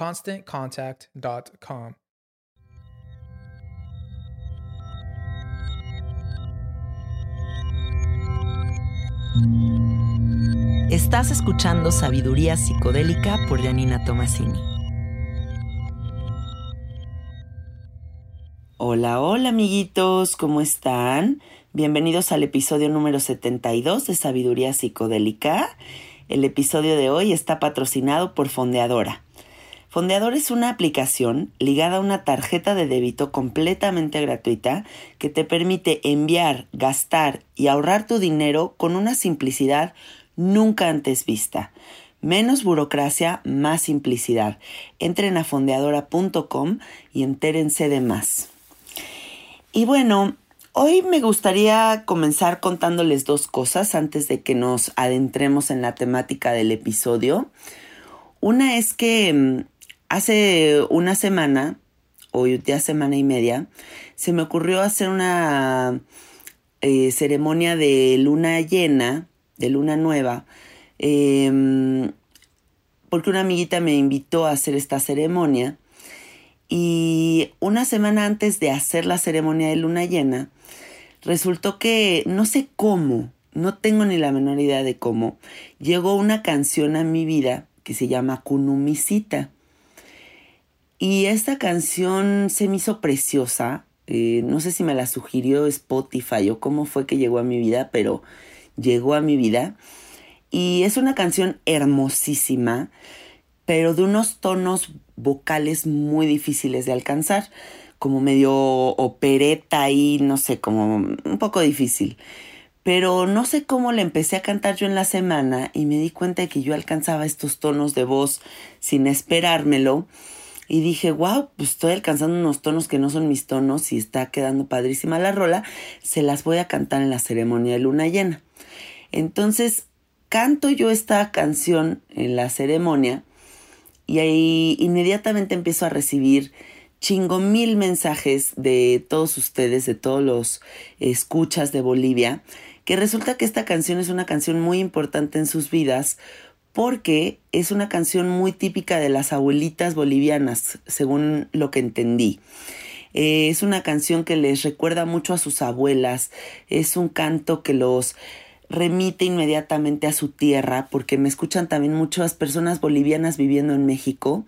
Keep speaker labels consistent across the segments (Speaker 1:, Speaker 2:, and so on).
Speaker 1: ConstantContact.com.
Speaker 2: Estás escuchando Sabiduría Psicodélica por Janina Tomasini. Hola, hola amiguitos, ¿cómo están? Bienvenidos al episodio número 72 de Sabiduría Psicodélica. El episodio de hoy está patrocinado por Fondeadora. Fondeadora es una aplicación ligada a una tarjeta de débito completamente gratuita que te permite enviar, gastar y ahorrar tu dinero con una simplicidad nunca antes vista. Menos burocracia, más simplicidad. Entren a fondeadora.com y entérense de más. Y bueno, Hoy me gustaría comenzar contándoles dos cosas antes de que nos adentremos en la temática del episodio. Una es que mm, hace una semana, o ya semana y media, se me ocurrió hacer una eh, ceremonia de luna llena, de luna nueva, em, porque una amiguita me invitó a hacer esta ceremonia. Y una semana antes de hacer la ceremonia de luna llena, resultó que no sé cómo, no tengo ni la menor idea de cómo, llegó una canción a mi vida que se llama Kunumisita. Y esta canción se me hizo preciosa. Eh, no sé si me la sugirió Spotify o cómo fue que llegó a mi vida, pero llegó a mi vida. Y es una canción hermosísima, pero de unos tonos vocales muy difíciles de alcanzar como medio opereta y no sé, como un poco difícil. Pero no sé cómo le empecé a cantar yo en la semana y me di cuenta de que yo alcanzaba estos tonos de voz sin esperármelo. Y dije, wow, pues estoy alcanzando unos tonos que no son mis tonos y está quedando padrísima la rola. Se las voy a cantar en la ceremonia de luna llena. Entonces, canto yo esta canción en la ceremonia y ahí inmediatamente empiezo a recibir chingo mil mensajes de todos ustedes, de todos los escuchas de Bolivia, que resulta que esta canción es una canción muy importante en sus vidas porque es una canción muy típica de las abuelitas bolivianas, según lo que entendí. Eh, es una canción que les recuerda mucho a sus abuelas, es un canto que los remite inmediatamente a su tierra, porque me escuchan también muchas personas bolivianas viviendo en México.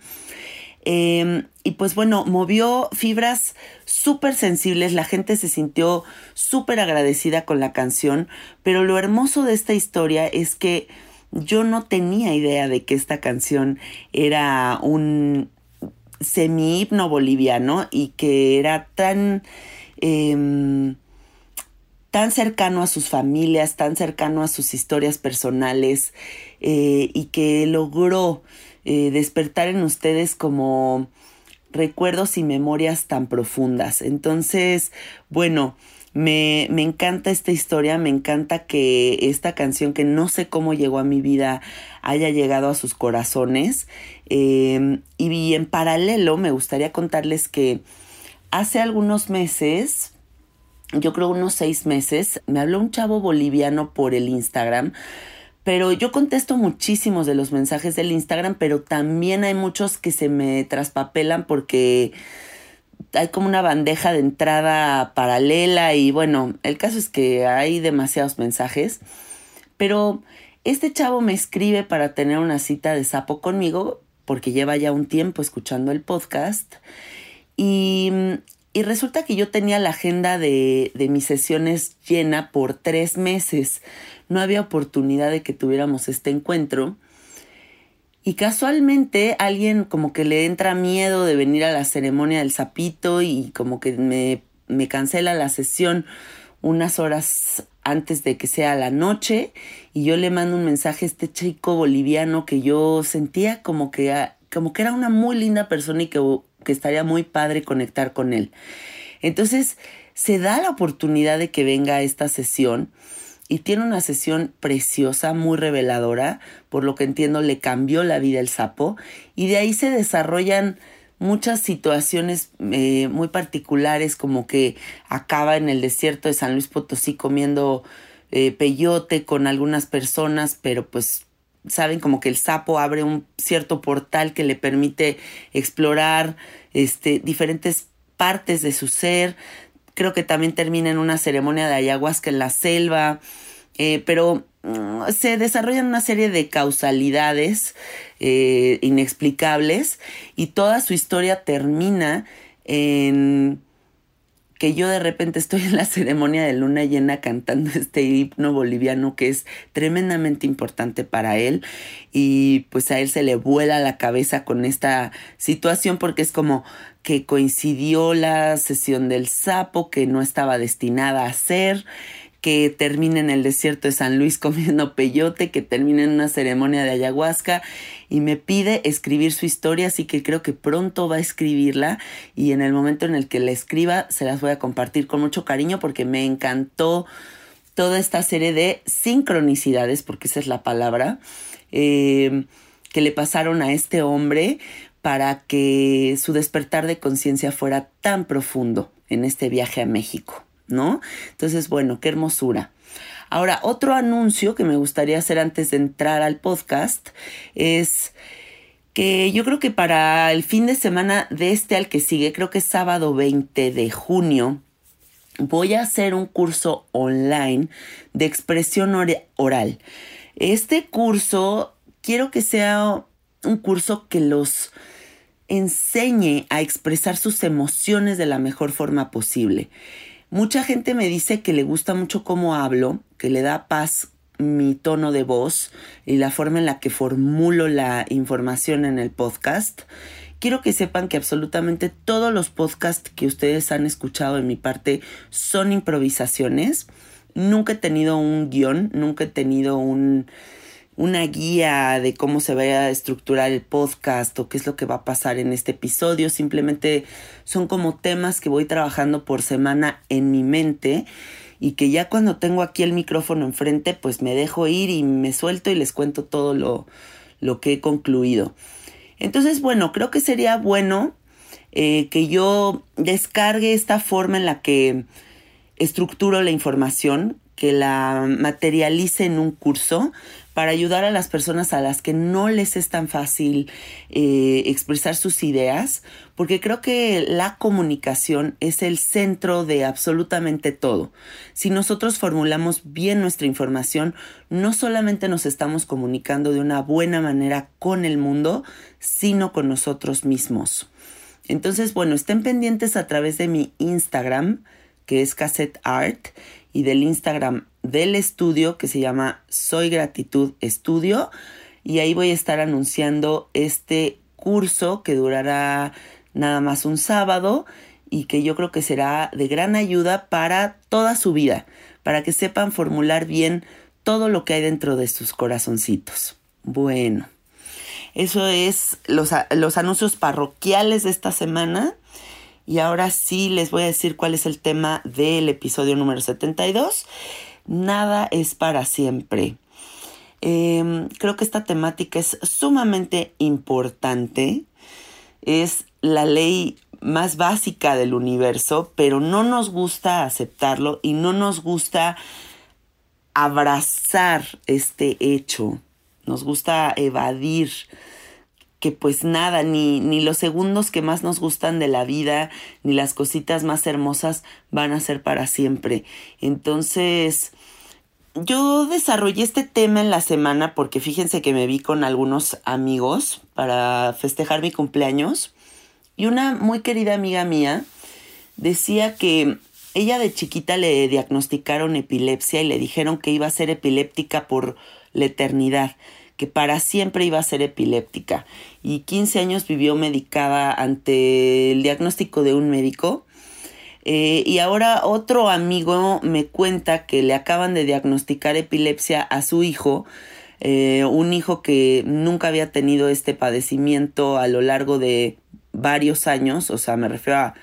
Speaker 2: Em, y pues bueno, movió fibras súper sensibles, la gente se sintió súper agradecida con la canción, pero lo hermoso de esta historia es que yo no tenía idea de que esta canción era un semi-himno boliviano y que era tan, em, tan cercano a sus familias, tan cercano a sus historias personales eh, y que logró eh, despertar en ustedes como recuerdos y memorias tan profundas. Entonces, bueno, me, me, encanta esta historia, me encanta que esta canción que no sé cómo llegó a mi vida haya llegado a sus corazones. Em, y en paralelo me gustaría contarles que hace algunos meses, yo creo unos seis meses, me habló un chavo boliviano por el Instagram. Pero yo contesto muchísimos de los mensajes del Instagram, pero también hay muchos que se me traspapelan porque hay como una bandeja de entrada paralela y bueno, el caso es que hay demasiados mensajes, pero este chavo me escribe para tener una cita de sapo conmigo porque lleva ya un tiempo escuchando el podcast y, resulta que yo tenía la agenda de, de mis sesiones llena por tres meses, no había oportunidad de que tuviéramos este encuentro y casualmente alguien como que le entra miedo de venir a la ceremonia del sapito y como que me, me cancela la sesión unas horas antes de que sea la noche y yo le mando un mensaje a este chico boliviano que yo sentía como que, como que era una muy linda persona y que, que estaría muy padre conectar con él. Entonces se da la oportunidad de que venga a esta sesión y tiene una sesión preciosa, muy reveladora, por lo que entiendo le cambió la vida el sapo y de ahí se desarrollan muchas situaciones eh, muy particulares como que acaba en el desierto de San Luis Potosí comiendo eh, peyote con algunas personas, pero pues saben como que el sapo abre un cierto portal que le permite explorar este diferentes partes de su ser. Creo que también termina en una ceremonia de ayahuasca en la selva, eh, pero mm, se desarrollan una serie de causalidades eh, inexplicables y toda su historia termina en que yo de repente estoy en la ceremonia de luna llena cantando este himno boliviano que es tremendamente importante para él y pues a él se le vuela la cabeza con esta situación porque es como que coincidió la sesión del sapo que no estaba destinada a ser que termina en el desierto de San Luis comiendo peyote, que termina en una ceremonia de ayahuasca y me pide escribir su historia, así que creo que pronto va a escribirla y en el momento en el que la escriba se las voy a compartir con mucho cariño porque me encantó toda esta serie de sincronicidades, porque esa es la palabra, eh, que le pasaron a este hombre para que su despertar de conciencia fuera tan profundo en este viaje a México. ¿No? Entonces, bueno, qué hermosura. Ahora, otro anuncio que me gustaría hacer antes de entrar al podcast es que yo creo que para el fin de semana de este al que sigue, creo que es sábado 20 de junio, voy a hacer un curso online de expresión oral. Este curso quiero que sea un curso que los enseñe a expresar sus emociones de la mejor forma posible. Mucha gente me dice que le gusta mucho cómo hablo, que le da paz mi tono de voz y la forma en la que formulo la información en el podcast. Quiero que sepan que absolutamente todos los podcasts que ustedes han escuchado de mi parte son improvisaciones. Nunca he tenido un guion, nunca he tenido un, una guía de cómo se va a estructurar el podcast o qué es lo que va a pasar en este episodio. Simplemente son como temas que voy trabajando por semana en mi mente y que ya cuando tengo aquí el micrófono enfrente, pues me dejo ir y me suelto y les cuento todo lo, lo que he concluido. Entonces, bueno, creo que sería bueno eh, que yo descargue esta forma en la que estructuro la información, que la materialice en un curso para ayudar a las personas a las que no les es tan fácil eh, expresar sus ideas, porque creo que la comunicación es el centro de absolutamente todo. Si nosotros formulamos bien nuestra información, no solamente nos estamos comunicando de una buena manera con el mundo, sino con nosotros mismos. Entonces, bueno, estén pendientes a través de mi Instagram, que es Cassette Art, y del Instagram del estudio que se llama Soy Gratitud Estudio y ahí voy a estar anunciando este curso que durará nada más un sábado y que yo creo que será de gran ayuda para toda su vida, para que sepan formular bien todo lo que hay dentro de sus corazoncitos. Bueno, eso es los, los anuncios parroquiales de esta semana. Y ahora sí les voy a decir cuál es el tema del episodio número 72. Nada es para siempre. Em, creo que esta temática es sumamente importante. Es la ley más básica del universo, pero no nos gusta aceptarlo y no nos gusta abrazar este hecho. Nos gusta evadir que pues nada, ni, ni los segundos que más nos gustan de la vida, ni las cositas más hermosas van a ser para siempre. Entonces, yo desarrollé este tema en la semana porque fíjense que me vi con algunos amigos para festejar mi cumpleaños y una muy querida amiga mía decía que ella de chiquita le diagnosticaron epilepsia y le dijeron que iba a ser epiléptica por la eternidad que para siempre iba a ser epiléptica y 15 años vivió medicada ante el diagnóstico de un médico. Eh, y ahora otro amigo me cuenta que le acaban de diagnosticar epilepsia a su hijo, eh, un hijo que nunca había tenido este padecimiento a lo largo de varios años, o sea, me refiero a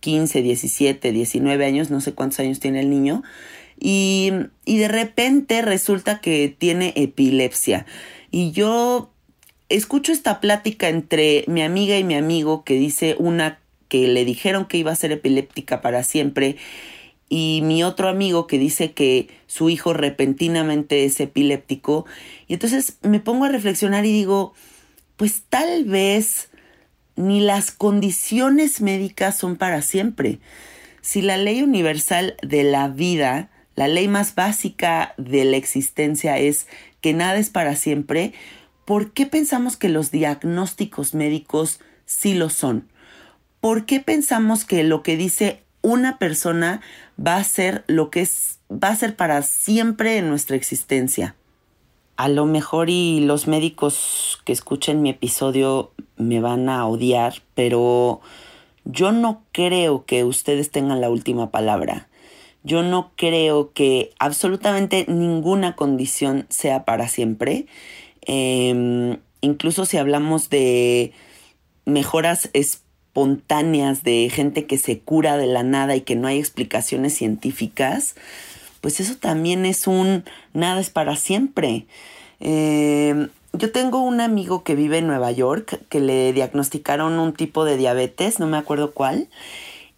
Speaker 2: 15, 17, 19 años, no sé cuántos años tiene el niño, y, y de repente resulta que tiene epilepsia. Y yo escucho esta plática entre mi amiga y mi amigo que dice una que le dijeron que iba a ser epiléptica para siempre y mi otro amigo que dice que su hijo repentinamente es epiléptico. Y entonces me pongo a reflexionar y digo, pues tal vez ni las condiciones médicas son para siempre. Si la ley universal de la vida, la ley más básica de la existencia es que nada es para siempre, ¿por qué pensamos que los diagnósticos médicos sí lo son? ¿Por qué pensamos que lo que dice una persona va a ser lo que es, va a ser para siempre en nuestra existencia? A lo mejor y los médicos que escuchen mi episodio me van a odiar, pero yo no creo que ustedes tengan la última palabra. Yo no creo que absolutamente ninguna condición sea para siempre. Em, incluso si hablamos de mejoras espontáneas de gente que se cura de la nada y que no hay explicaciones científicas, pues eso también es un nada es para siempre. Em, yo tengo un amigo que vive en Nueva York que le diagnosticaron un tipo de diabetes, no me acuerdo cuál,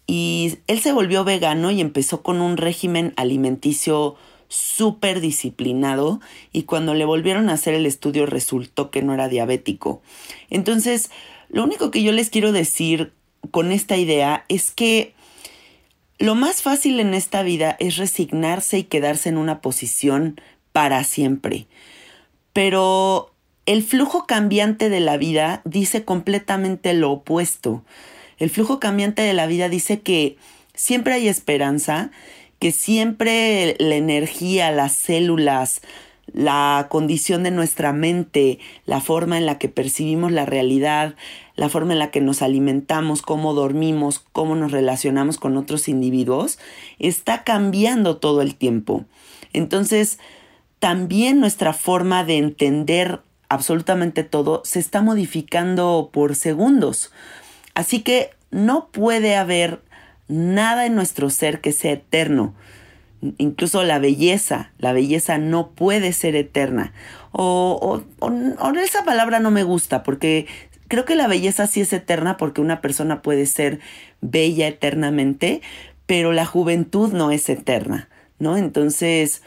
Speaker 2: y él se volvió vegano y empezó con un régimen alimenticio súper disciplinado y cuando le volvieron a hacer el estudio resultó que no era diabético. Entonces, lo único que yo les quiero decir con esta idea es que lo más fácil en esta vida es resignarse y quedarse en una posición para siempre. Pero el flujo cambiante de la vida dice completamente lo opuesto. El flujo cambiante de la vida dice que siempre hay esperanza, que siempre la energía, las células, la condición de nuestra mente, la forma en la que percibimos la realidad, la forma en la que nos alimentamos, cómo dormimos, cómo nos relacionamos con otros individuos, está cambiando todo el tiempo. Entonces, también nuestra forma de entender absolutamente todo se está modificando por segundos. Así que no puede haber nada en nuestro ser que sea eterno. Incluso la belleza, la belleza no puede ser eterna. O, esa palabra no me gusta porque creo que la belleza sí es eterna porque una persona puede ser bella eternamente, pero la juventud no es eterna, ¿no? Entonces,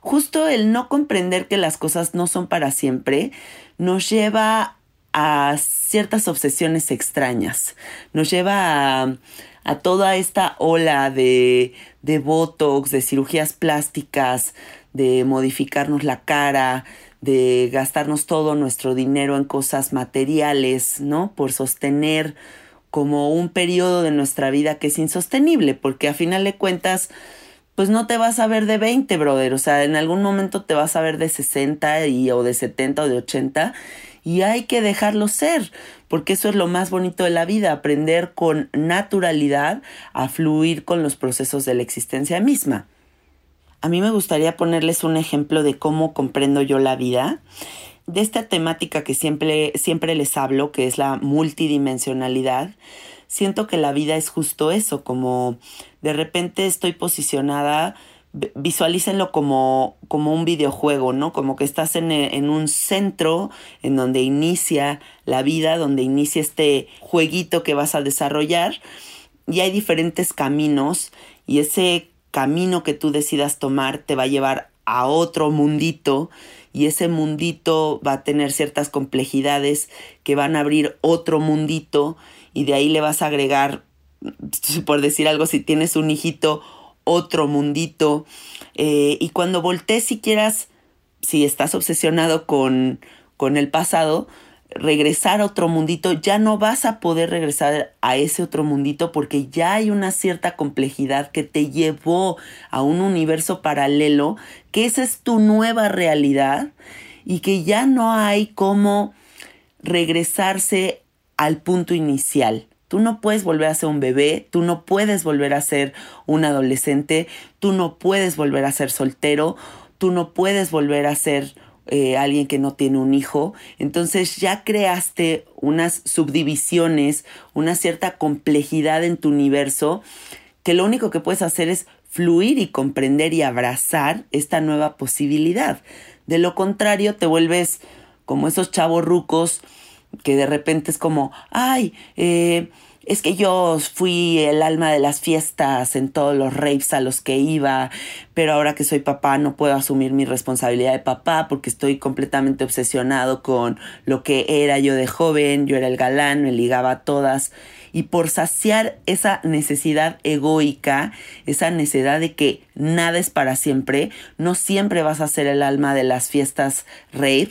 Speaker 2: justo el no comprender que las cosas no son para siempre nos lleva a ciertas obsesiones extrañas, nos lleva a, toda esta ola de, de botox, de cirugías plásticas, de modificarnos la cara, de gastarnos todo nuestro dinero en cosas materiales, ¿no? Por sostener como un periodo de nuestra vida que es insostenible, porque a final de cuentas, pues no te vas a ver de 20, brother. O sea, en algún momento te vas a ver de 60 y, o de 70 o de 80 y hay que dejarlo ser, porque eso es lo más bonito de la vida, aprender con naturalidad a fluir con los procesos de la existencia misma. A mí me gustaría ponerles un ejemplo de cómo comprendo yo la vida, de esta temática que siempre, siempre les hablo, que es la multidimensionalidad. Siento que la vida es justo eso, como de repente estoy posicionada visualícenlo como, como un videojuego, ¿no? Como que estás en, en, un centro en donde inicia la vida, donde inicia este jueguito que vas a desarrollar y hay diferentes caminos y ese camino que tú decidas tomar te va a llevar a otro mundito y ese mundito va a tener ciertas complejidades que van a abrir otro mundito y de ahí le vas a agregar, por decir algo, si tienes un hijito, otro mundito. Eh, y cuando voltees si quieras, si estás obsesionado con, con el pasado, regresar a otro mundito, ya no vas a poder regresar a ese otro mundito porque ya hay una cierta complejidad que te llevó a un universo paralelo, que esa es tu nueva realidad y que ya no hay cómo regresarse al punto inicial. Tú no puedes volver a ser un bebé, tú no puedes volver a ser un adolescente, tú no puedes volver a ser soltero, tú no puedes volver a ser eh, alguien que no tiene un hijo. Entonces ya creaste unas subdivisiones, una cierta complejidad en tu universo, que lo único que puedes hacer es fluir y comprender y abrazar esta nueva posibilidad. De lo contrario, te vuelves como esos chavos rucos que de repente es como, ay, eh, es que yo fui el alma de las fiestas en todos los raves a los que iba, pero ahora que soy papá no puedo asumir mi responsabilidad de papá porque estoy completamente obsesionado con lo que era yo de joven, yo era el galán, me ligaba a todas. Y por saciar esa necesidad egoica, esa necesidad de que nada es para siempre, no siempre vas a ser el alma de las fiestas rave,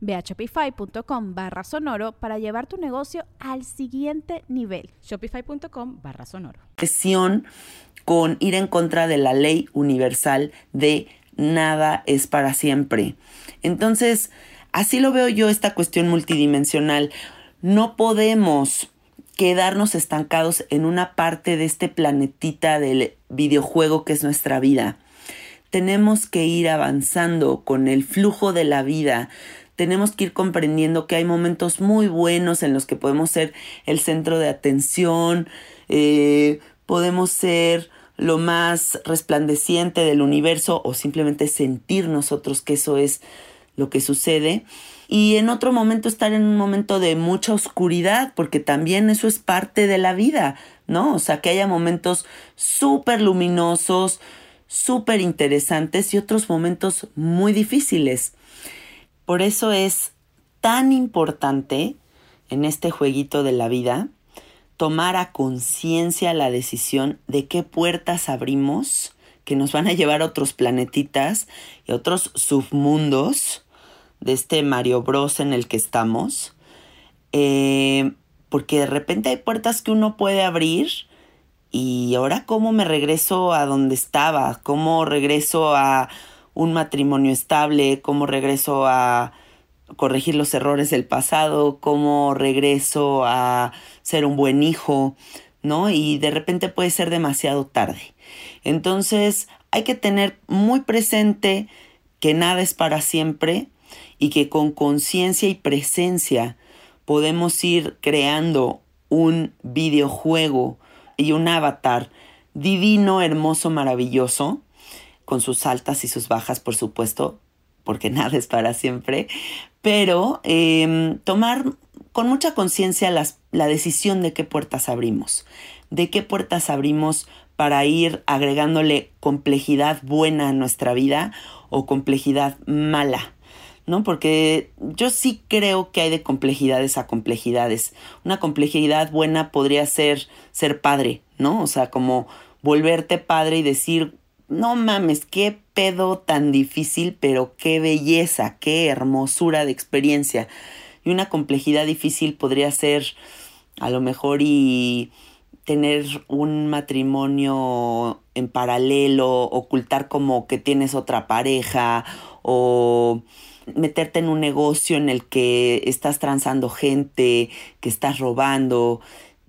Speaker 3: Ve a shopify.com barra sonoro para llevar tu negocio al siguiente nivel.
Speaker 4: Shopify.com barra sonoro.
Speaker 2: Con ir en contra de la ley universal de nada es para siempre. Entonces, así lo veo yo esta cuestión multidimensional. No podemos quedarnos estancados en una parte de este planetita del videojuego que es nuestra vida tenemos que ir avanzando con el flujo de la vida. Tenemos que ir comprendiendo que hay momentos muy buenos en los que podemos ser el centro de atención, eh, podemos ser lo más resplandeciente del universo o simplemente sentir nosotros que eso es lo que sucede. Y en otro momento estar en un momento de mucha oscuridad, porque también eso es parte de la vida, ¿no? O sea, que haya momentos súper luminosos, súper interesantes y otros momentos muy difíciles. Por eso es tan importante en este jueguito de la vida tomar a conciencia la decisión de qué puertas abrimos que nos van a llevar a otros planetitas y otros submundos de este Mario Bros en el que estamos. Eh, porque de repente hay puertas que uno puede abrir y ahora cómo me regreso a donde estaba, cómo regreso a un matrimonio estable, cómo regreso a corregir los errores del pasado, cómo regreso a ser un buen hijo, ¿no? Y de repente puede ser demasiado tarde. Entonces hay que tener muy presente que nada es para siempre y que con conciencia y presencia podemos ir creando un videojuego y un avatar divino, hermoso, maravilloso, con sus altas y sus bajas, por supuesto, porque nada es para siempre, pero em, tomar con mucha conciencia la decisión de qué puertas abrimos, de qué puertas abrimos para ir agregándole complejidad buena a nuestra vida o complejidad mala. ¿No? Porque yo sí creo que hay de complejidades a complejidades. Una complejidad buena podría ser ser padre, ¿no? O sea, como volverte padre y decir, no mames, qué pedo tan difícil, pero qué belleza, qué hermosura de experiencia. Y una complejidad difícil podría ser a lo mejor y tener un matrimonio en paralelo, ocultar como que tienes otra pareja o meterte en un negocio en el que estás transando gente, que estás robando,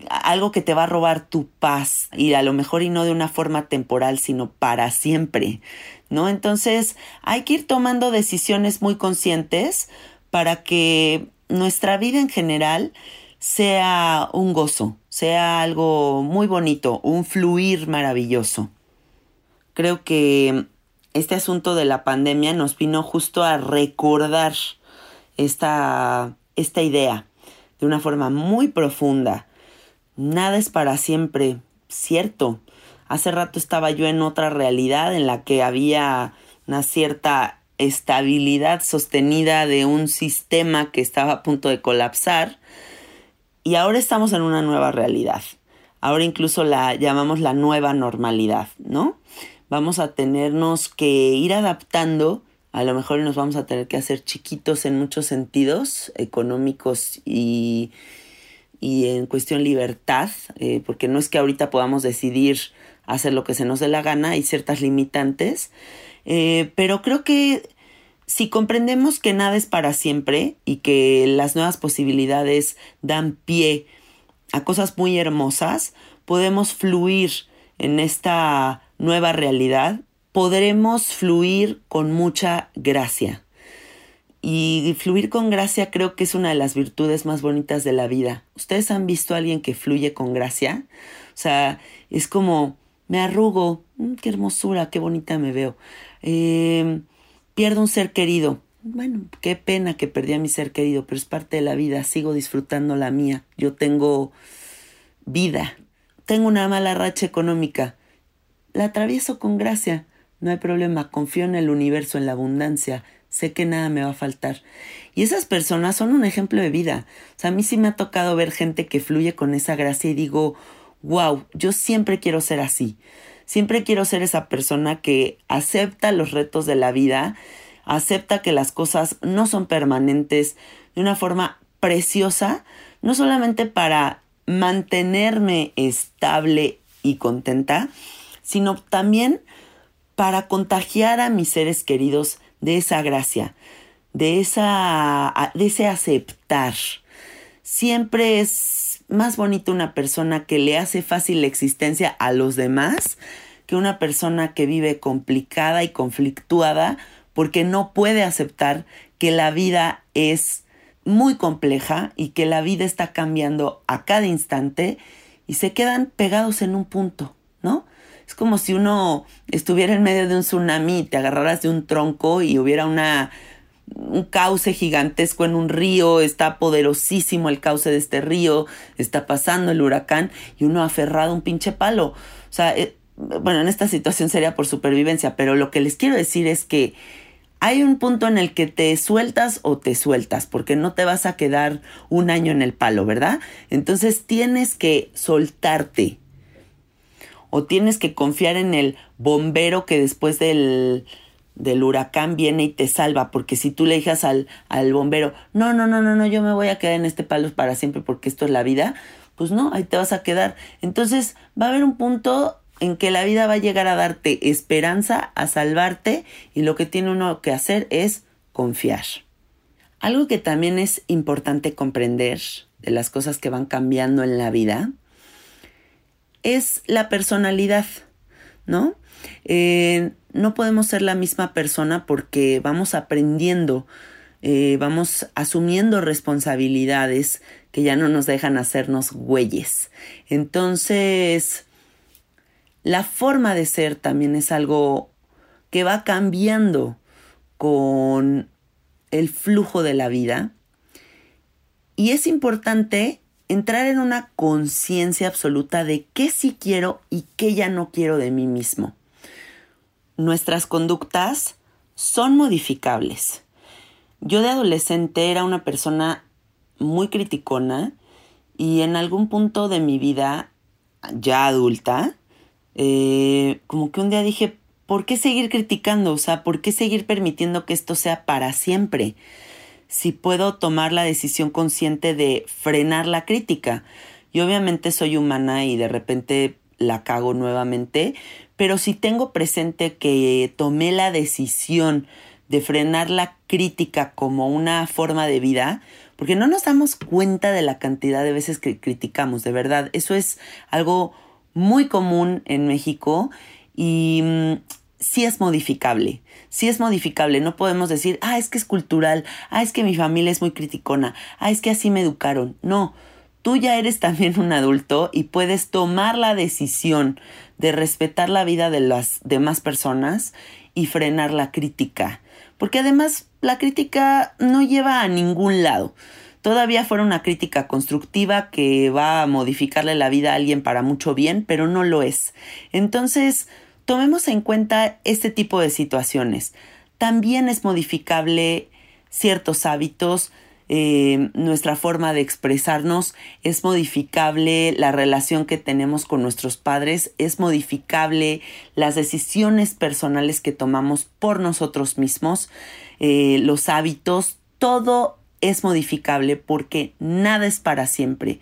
Speaker 2: algo que te va a robar tu paz y a lo mejor y no de una forma temporal, sino para siempre, ¿no? Entonces hay que ir tomando decisiones muy conscientes para que nuestra vida en general sea un gozo, sea algo muy bonito, un fluir maravilloso. Creo que este asunto de la pandemia nos vino justo a recordar esta, esta idea de una forma muy profunda. Nada es para siempre, cierto. Hace rato estaba yo en otra realidad en la que había una cierta estabilidad sostenida de un sistema que estaba a punto de colapsar y ahora estamos en una nueva realidad. Ahora incluso la llamamos la nueva normalidad, ¿no? Vamos a tenernos que ir adaptando, a lo mejor nos vamos a tener que hacer chiquitos en muchos sentidos, económicos y, y en cuestión libertad, eh, porque no es que ahorita podamos decidir hacer lo que se nos dé la gana, hay ciertas limitantes, eh, pero creo que si comprendemos que nada es para siempre y que las nuevas posibilidades dan pie a cosas muy hermosas, podemos fluir en esta nueva realidad, podremos fluir con mucha gracia. Y fluir con gracia creo que es una de las virtudes más bonitas de la vida. ¿Ustedes han visto a alguien que fluye con gracia? O sea, es como, me arrugo, mm, qué hermosura, qué bonita me veo. Em, pierdo un ser querido. Bueno, qué pena que perdí a mi ser querido, pero es parte de la vida, sigo disfrutando la mía. Yo tengo vida. Tengo una mala racha económica la atravieso con gracia. No hay problema, confío en el universo, en la abundancia, sé que nada me va a faltar. Y esas personas son un ejemplo de vida. O sea, a mí sí me ha tocado ver gente que fluye con esa gracia y digo, wow, yo siempre quiero ser así. Siempre quiero ser esa persona que acepta los retos de la vida, acepta que las cosas no son permanentes de una forma preciosa, no solamente para mantenerme estable y contenta, sino también para contagiar a mis seres queridos de esa gracia, de, esa, de ese aceptar. Siempre es más bonito una persona que le hace fácil la existencia a los demás que una persona que vive complicada y conflictuada porque no puede aceptar que la vida es muy compleja y que la vida está cambiando a cada instante y se quedan pegados en un punto, ¿no? Es como si uno estuviera en medio de un tsunami te agarraras de un tronco y hubiera una un cauce gigantesco en un río, está poderosísimo el cauce de este río, está pasando el huracán y uno aferrado a un pinche palo. O sea, eh, bueno, en esta situación sería por supervivencia, pero lo que les quiero decir es que hay un punto en el que te sueltas o te sueltas, porque no te vas a quedar un año en el palo, ¿verdad? Entonces tienes que soltarte, o tienes que confiar en el bombero que después del, del huracán viene y te salva, porque si tú le dices al, al bombero, no, no, no, no, no, yo me voy a quedar en este palo para siempre porque esto es la vida, pues no, ahí te vas a quedar. Entonces va a haber un punto en que la vida va a llegar a darte esperanza, a salvarte, y lo que tiene uno que hacer es confiar. Algo que también es importante comprender de las cosas que van cambiando en la vida es la personalidad, ¿no? Eh, no podemos ser la misma persona porque vamos aprendiendo eh, vamos asumiendo responsabilidades que ya no nos dejan hacernos güeyes. Entonces, la forma de ser también es algo que va cambiando con el flujo de la vida. Y es importante entrar en una conciencia absoluta de qué sí quiero y qué ya no quiero de mí mismo. Nuestras conductas son modificables. Yo de adolescente era una persona muy criticona y en algún punto de mi vida, ya adulta, eh, como que un día dije, ¿por qué seguir criticando? O sea, ¿por qué seguir permitiendo que esto sea para siempre? Si puedo tomar la decisión consciente de frenar la crítica. Y obviamente soy humana y de repente la cago nuevamente, pero si tengo presente que tomé la decisión de frenar la crítica como una forma de vida, porque no nos damos cuenta de la cantidad de veces que criticamos, de verdad. Eso es algo muy común en México y mm, sí es modificable, sí es modificable. No podemos decir, ah, es que es cultural, ah, es que mi familia es muy criticona, ah, es que así me educaron. No, tú ya eres también un adulto y puedes tomar la decisión de respetar la vida de las demás personas y frenar la crítica. Porque además la crítica no lleva a ningún lado. Todavía fuera una crítica constructiva que va a modificarle la vida a alguien para mucho bien, pero no lo es. Entonces, tomemos en cuenta este tipo de situaciones. También es modificable ciertos hábitos, eh, nuestra forma de expresarnos, es modificable la relación que tenemos con nuestros padres, es modificable las decisiones personales que tomamos por nosotros mismos, eh, los hábitos, todo es modificable porque nada es para siempre.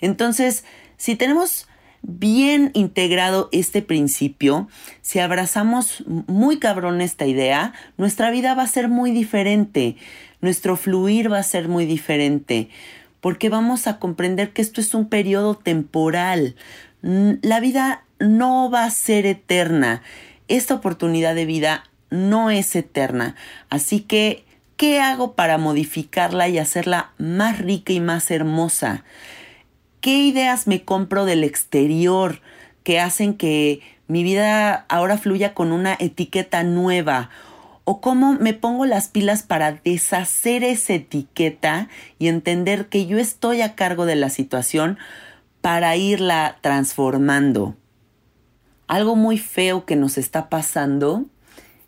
Speaker 2: Entonces, si tenemos bien integrado este principio, si abrazamos muy cabrón esta idea, nuestra vida va a ser muy diferente nuestro fluir va a ser muy diferente, porque vamos a comprender que esto es un periodo temporal. La vida no va a ser eterna. Esta oportunidad de vida no es eterna. Así que, ¿qué hago para modificarla y hacerla más rica y más hermosa? ¿Qué ideas me compro del exterior que hacen que mi vida ahora fluya con una etiqueta nueva o cómo me pongo las pilas para deshacer esa etiqueta y entender que yo estoy a cargo de la situación para irla transformando. Algo muy feo que nos está pasando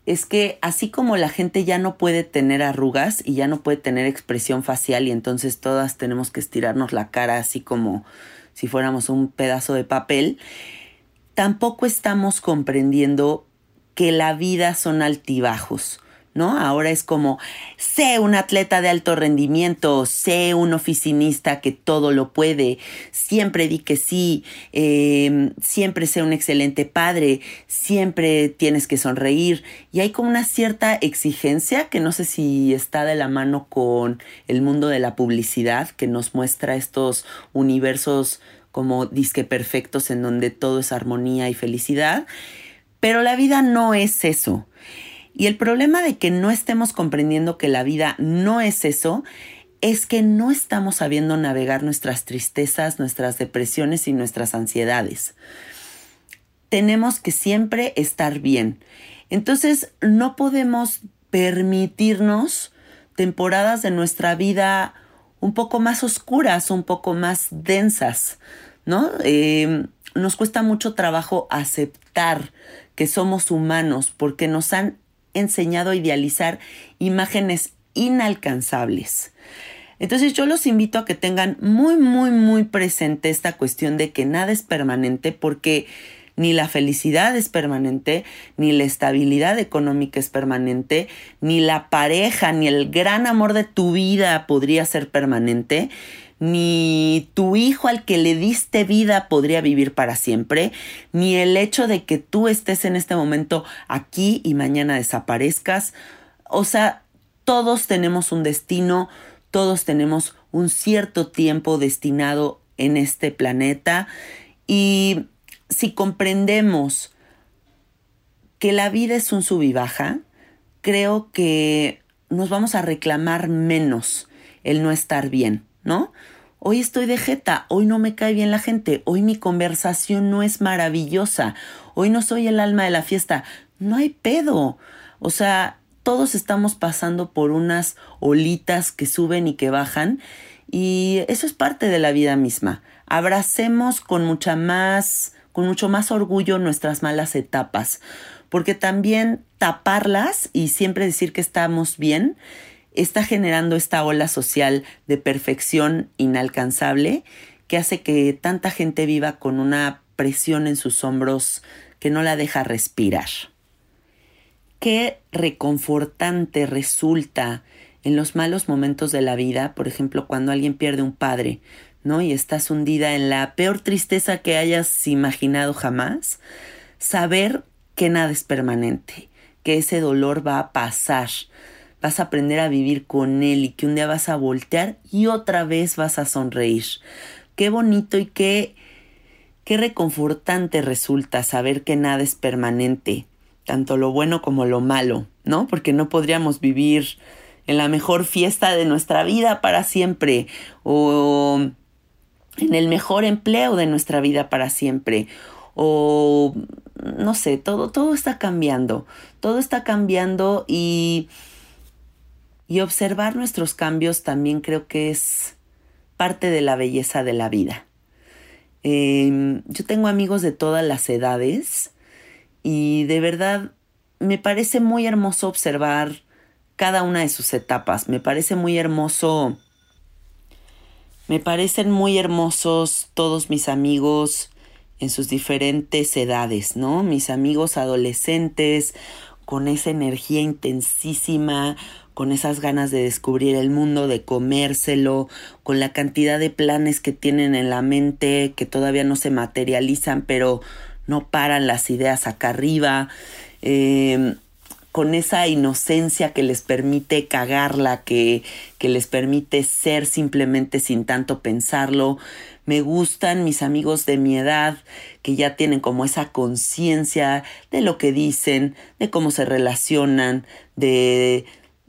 Speaker 2: es que así como la gente ya no puede tener arrugas y ya no puede tener expresión facial y entonces todas tenemos que estirarnos la cara así como si fuéramos un pedazo de papel, tampoco estamos comprendiendo que la vida son altibajos. ¿No? Ahora es como, sé un atleta de alto rendimiento, sé un oficinista que todo lo puede, siempre di que sí, em, siempre sé un excelente padre, siempre tienes que sonreír. Y hay como una cierta exigencia que no sé si está de la mano con el mundo de la publicidad, que nos muestra estos universos como disque perfectos en donde todo es armonía y felicidad. Pero la vida no es eso. Y el problema de que no estemos comprendiendo que la vida no es eso es que no estamos sabiendo navegar nuestras tristezas, nuestras depresiones y nuestras ansiedades. Tenemos que siempre estar bien. Entonces no podemos permitirnos temporadas de nuestra vida un poco más oscuras, un poco más densas, ¿no? Eh, nos cuesta mucho trabajo aceptar que somos humanos porque nos han enseñado a idealizar imágenes inalcanzables. Entonces yo los invito a que tengan muy, muy, muy presente esta cuestión de que nada es permanente porque ni la felicidad es permanente, ni la estabilidad económica es permanente, ni la pareja, ni el gran amor de tu vida podría ser permanente ni tu hijo al que le diste vida podría vivir para siempre, ni el hecho de que tú estés en este momento aquí y mañana desaparezcas. O sea, todos tenemos un destino, todos tenemos un cierto tiempo destinado en este planeta y si comprendemos que la vida es un sub baja, creo que nos vamos a reclamar menos el no estar bien, ¿no? Hoy estoy de jeta, hoy no me cae bien la gente, hoy mi conversación no es maravillosa, hoy no soy el alma de la fiesta. No hay pedo. O sea, todos estamos pasando por unas olitas que suben y que bajan y eso es parte de la vida misma. Abracemos con mucha más, con mucho más orgullo nuestras malas etapas, porque también taparlas y siempre decir que estamos bien está generando esta ola social de perfección inalcanzable que hace que tanta gente viva con una presión en sus hombros que no la deja respirar. Qué reconfortante resulta en los malos momentos de la vida, por ejemplo, cuando alguien pierde un padre, ¿no? Y estás hundida en la peor tristeza que hayas imaginado jamás, saber que nada es permanente, que ese dolor va a pasar, vas a aprender a vivir con él y que un día vas a voltear y otra vez vas a sonreír. Qué bonito y qué, qué reconfortante resulta saber que nada es permanente, tanto lo bueno como lo malo, ¿no? Porque no podríamos vivir en la mejor fiesta de nuestra vida para siempre o en el mejor empleo de nuestra vida para siempre o no sé, todo todo está cambiando, todo está cambiando y y observar nuestros cambios también creo que es parte de la belleza de la vida. Em, yo tengo amigos de todas las edades y de verdad me parece muy hermoso observar cada una de sus etapas. Me parece muy hermoso. Me parecen muy hermosos todos mis amigos en sus diferentes edades, ¿no? Mis amigos adolescentes con esa energía intensísima, con esas ganas de descubrir el mundo, de comérselo, con la cantidad de planes que tienen en la mente que todavía no se materializan, pero no paran las ideas acá arriba, em, con esa inocencia que les permite cagarla, que, que les permite ser simplemente sin tanto pensarlo. Me gustan mis amigos de mi edad que ya tienen como esa conciencia de lo que dicen, de cómo se relacionan, de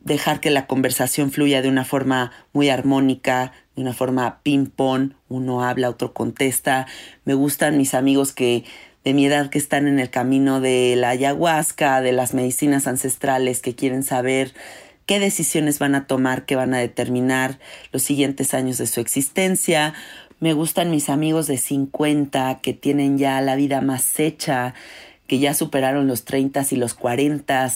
Speaker 2: dejar que la conversación fluya de una forma muy armónica, de una forma ping-pong, uno habla, otro contesta. Me gustan mis amigos que de mi edad que están en el camino de la ayahuasca, de las medicinas ancestrales, que quieren saber qué decisiones van a tomar, qué van a determinar los siguientes años de su existencia. Me gustan mis amigos de 50 que tienen ya la vida más hecha, que ya superaron los 30 y los 40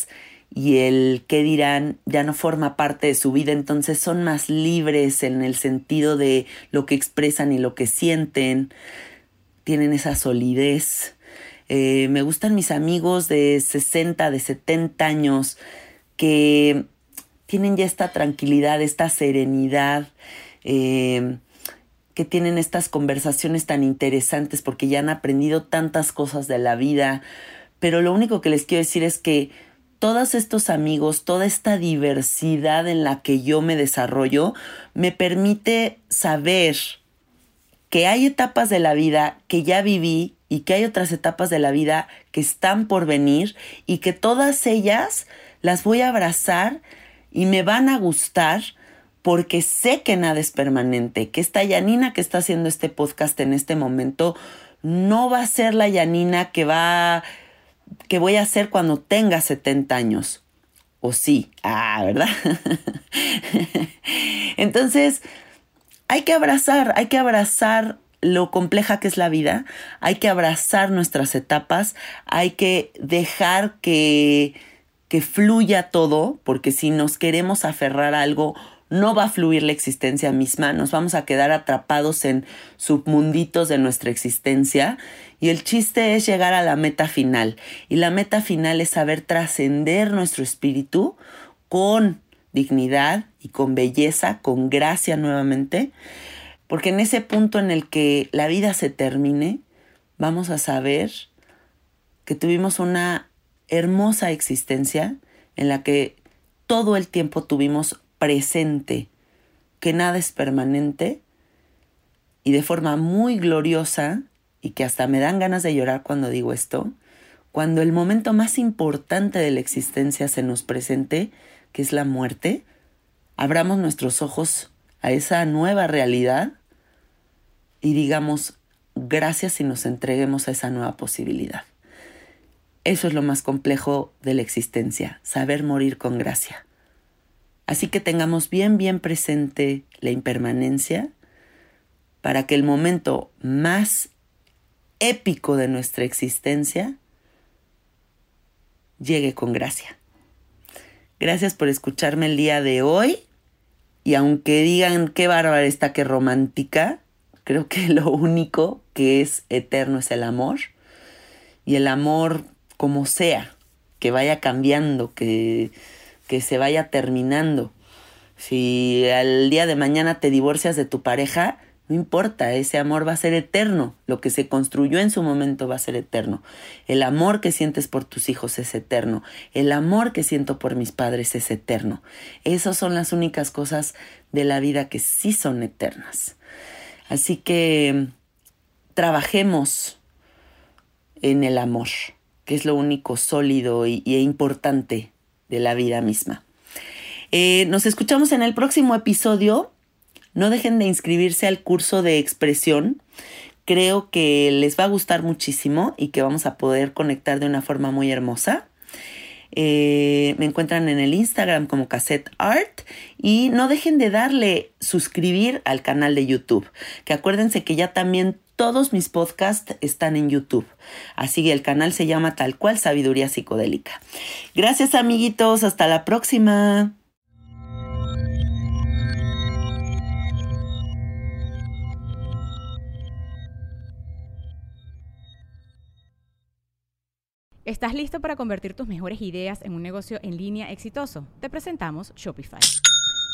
Speaker 2: y el qué dirán ya no forma parte de su vida, entonces son más libres en el sentido de lo que expresan y lo que sienten, tienen esa solidez. Eh, me gustan mis amigos de 60, de 70 años que tienen ya esta tranquilidad, esta serenidad, eh, que tienen estas conversaciones tan interesantes porque ya han aprendido tantas cosas de la vida. Pero lo único que les quiero decir es que todos estos amigos, toda esta diversidad en la que yo me desarrollo, me permite saber que hay etapas de la vida que ya viví y que hay otras etapas de la vida que están por venir y que todas ellas las voy a abrazar y me van a gustar porque sé que nada es permanente, que esta Yanina que está haciendo este podcast en este momento no va a ser la Yanina que va ¿Qué voy a hacer cuando tenga 70 años. O sí, ah, ¿verdad? Entonces, hay que abrazar, hay que abrazar lo compleja que es la vida, hay que abrazar nuestras etapas, hay que dejar que, que fluya todo, porque si nos queremos aferrar a algo, no va a fluir la existencia misma, nos vamos a quedar atrapados en submunditos de nuestra existencia y el chiste es llegar a la meta final. Y la meta final es saber trascender nuestro espíritu con dignidad y con belleza, con gracia nuevamente. Porque en ese punto en el que la vida se termine, vamos a saber que tuvimos una hermosa existencia en la que todo el tiempo tuvimos presente que nada es permanente y de forma muy gloriosa y que hasta me dan ganas de llorar cuando digo esto, cuando el momento más importante de la existencia se nos presente, que es la muerte, abramos nuestros ojos a esa nueva realidad y digamos gracias y nos entreguemos a esa nueva posibilidad. Eso es lo más complejo de la existencia, saber morir con gracia. Así que tengamos bien, bien presente la impermanencia para que el momento más épico de nuestra existencia llegue con gracia. Gracias por escucharme el día de hoy. Y aunque digan qué bárbara está, qué romántica, creo que lo único que es eterno es el amor. Y el amor como sea, que vaya cambiando, que, que se vaya terminando. Si al día de mañana te divorcias de tu pareja, no importa, ese amor va a ser eterno. Lo que se construyó en su momento va a ser eterno. El amor que sientes por tus hijos es eterno. El amor que siento por mis padres es eterno. Esas son las únicas cosas de la vida que sí son eternas. Así que trabajemos en el amor, que es lo único sólido y, e importante de la vida misma. Eh, nos escuchamos en el próximo episodio no dejen de inscribirse al curso de expresión. Creo que les va a gustar muchísimo y que vamos a poder conectar de una forma muy hermosa. Eh, me encuentran en el Instagram como Cassette Art y no dejen de darle suscribir al canal de YouTube, que acuérdense que ya también todos mis podcasts están en YouTube. Así que el canal se llama tal cual Sabiduría Psicodélica. Gracias amiguitos, hasta la próxima.
Speaker 4: ¿Estás listo para convertir tus mejores ideas en un negocio en línea exitoso? Te presentamos Shopify.